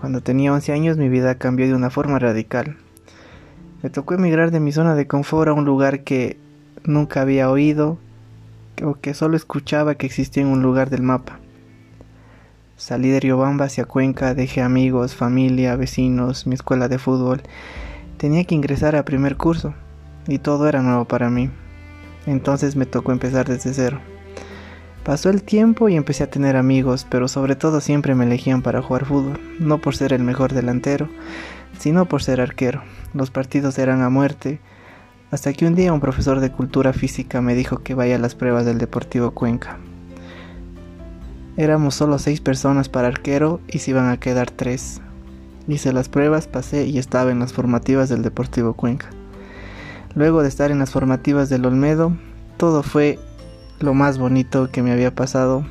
Cuando tenía 11 años mi vida cambió de una forma radical. Me tocó emigrar de mi zona de confort a un lugar que nunca había oído o que solo escuchaba que existía en un lugar del mapa. Salí de Riobamba hacia Cuenca, dejé amigos, familia, vecinos, mi escuela de fútbol. Tenía que ingresar a primer curso y todo era nuevo para mí. Entonces me tocó empezar desde cero. Pasó el tiempo y empecé a tener amigos, pero sobre todo siempre me elegían para jugar fútbol, no por ser el mejor delantero, sino por ser arquero. Los partidos eran a muerte, hasta que un día un profesor de cultura física me dijo que vaya a las pruebas del Deportivo Cuenca. Éramos solo seis personas para arquero y se iban a quedar tres. Hice las pruebas, pasé y estaba en las formativas del Deportivo Cuenca. Luego de estar en las formativas del Olmedo, todo fue lo más bonito que me había pasado.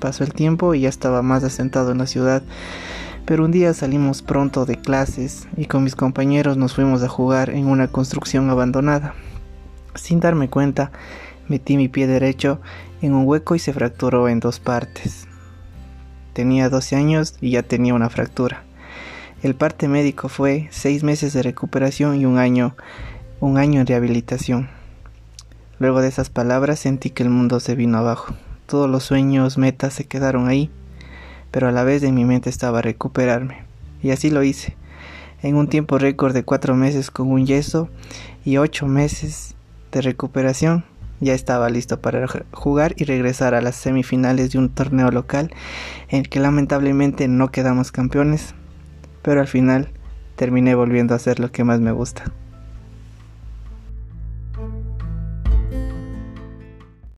Pasó el tiempo y ya estaba más asentado en la ciudad. Pero un día salimos pronto de clases y con mis compañeros nos fuimos a jugar en una construcción abandonada. Sin darme cuenta, metí mi pie derecho en un hueco y se fracturó en dos partes. Tenía 12 años y ya tenía una fractura. El parte médico fue seis meses de recuperación y un año, un año en rehabilitación. Luego de esas palabras sentí que el mundo se vino abajo. Todos los sueños, metas se quedaron ahí, pero a la vez en mi mente estaba recuperarme. Y así lo hice. En un tiempo récord de cuatro meses con un yeso y ocho meses de recuperación, ya estaba listo para jugar y regresar a las semifinales de un torneo local en el que lamentablemente no quedamos campeones, pero al final terminé volviendo a hacer lo que más me gusta.